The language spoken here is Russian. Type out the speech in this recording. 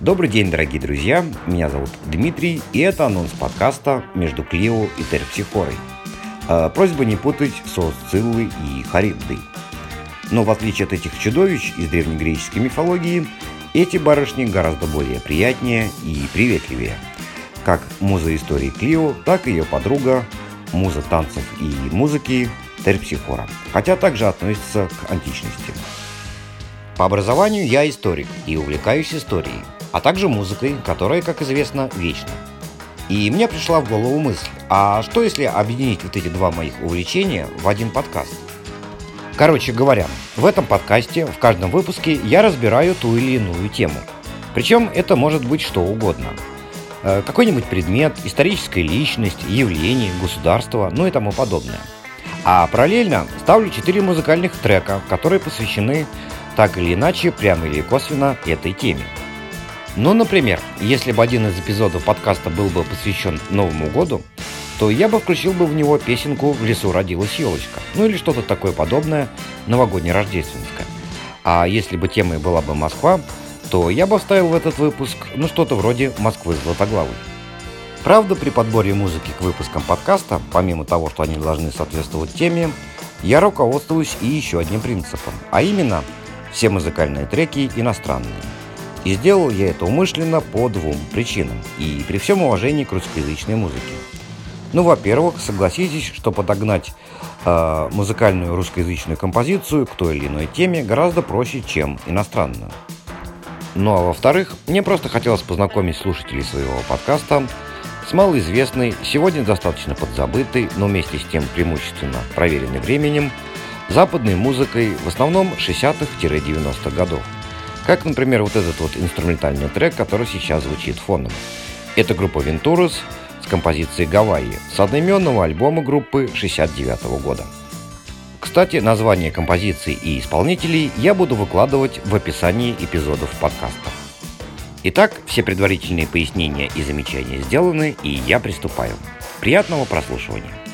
Добрый день, дорогие друзья. Меня зовут Дмитрий, и это анонс подкаста «Между Клио и Терпсихорой». Э, просьба не путать со Сциллой и Харибдой. Но в отличие от этих чудовищ из древнегреческой мифологии, эти барышни гораздо более приятнее и приветливее. Как муза истории Клио, так и ее подруга, муза танцев и музыки Терпсихора, хотя также относится к античности. По образованию я историк и увлекаюсь историей, а также музыкой, которая, как известно, вечна. И мне пришла в голову мысль, а что если объединить вот эти два моих увлечения в один подкаст? Короче говоря, в этом подкасте, в каждом выпуске я разбираю ту или иную тему. Причем это может быть что угодно. Э, какой-нибудь предмет, историческая личность, явление, государство, ну и тому подобное. А параллельно ставлю четыре музыкальных трека, которые посвящены так или иначе, прямо или косвенно, этой теме. Ну, например, если бы один из эпизодов подкаста был бы посвящен Новому году, то я бы включил бы в него песенку «В лесу родилась елочка», ну или что-то такое подобное, новогодне-рождественское. А если бы темой была бы Москва, то я бы вставил в этот выпуск, ну что-то вроде «Москвы Златоглавой». Правда, при подборе музыки к выпускам подкаста, помимо того, что они должны соответствовать теме, я руководствуюсь и еще одним принципом, а именно – все музыкальные треки иностранные. И сделал я это умышленно по двум причинам, и при всем уважении к русскоязычной музыке. Ну, во-первых, согласитесь, что подогнать э, музыкальную русскоязычную композицию к той или иной теме гораздо проще, чем иностранную. Ну а во-вторых, мне просто хотелось познакомить слушателей своего подкаста с малоизвестной, сегодня достаточно подзабытой, но вместе с тем преимущественно проверенной временем – западной музыкой, в основном 60-х-90-х годов. Как, например, вот этот вот инструментальный трек, который сейчас звучит фоном. Это группа Venturus с композицией «Гавайи» с одноименного альбома группы 69 -го года. Кстати, название композиций и исполнителей я буду выкладывать в описании эпизодов подкаста. Итак, все предварительные пояснения и замечания сделаны, и я приступаю. Приятного прослушивания!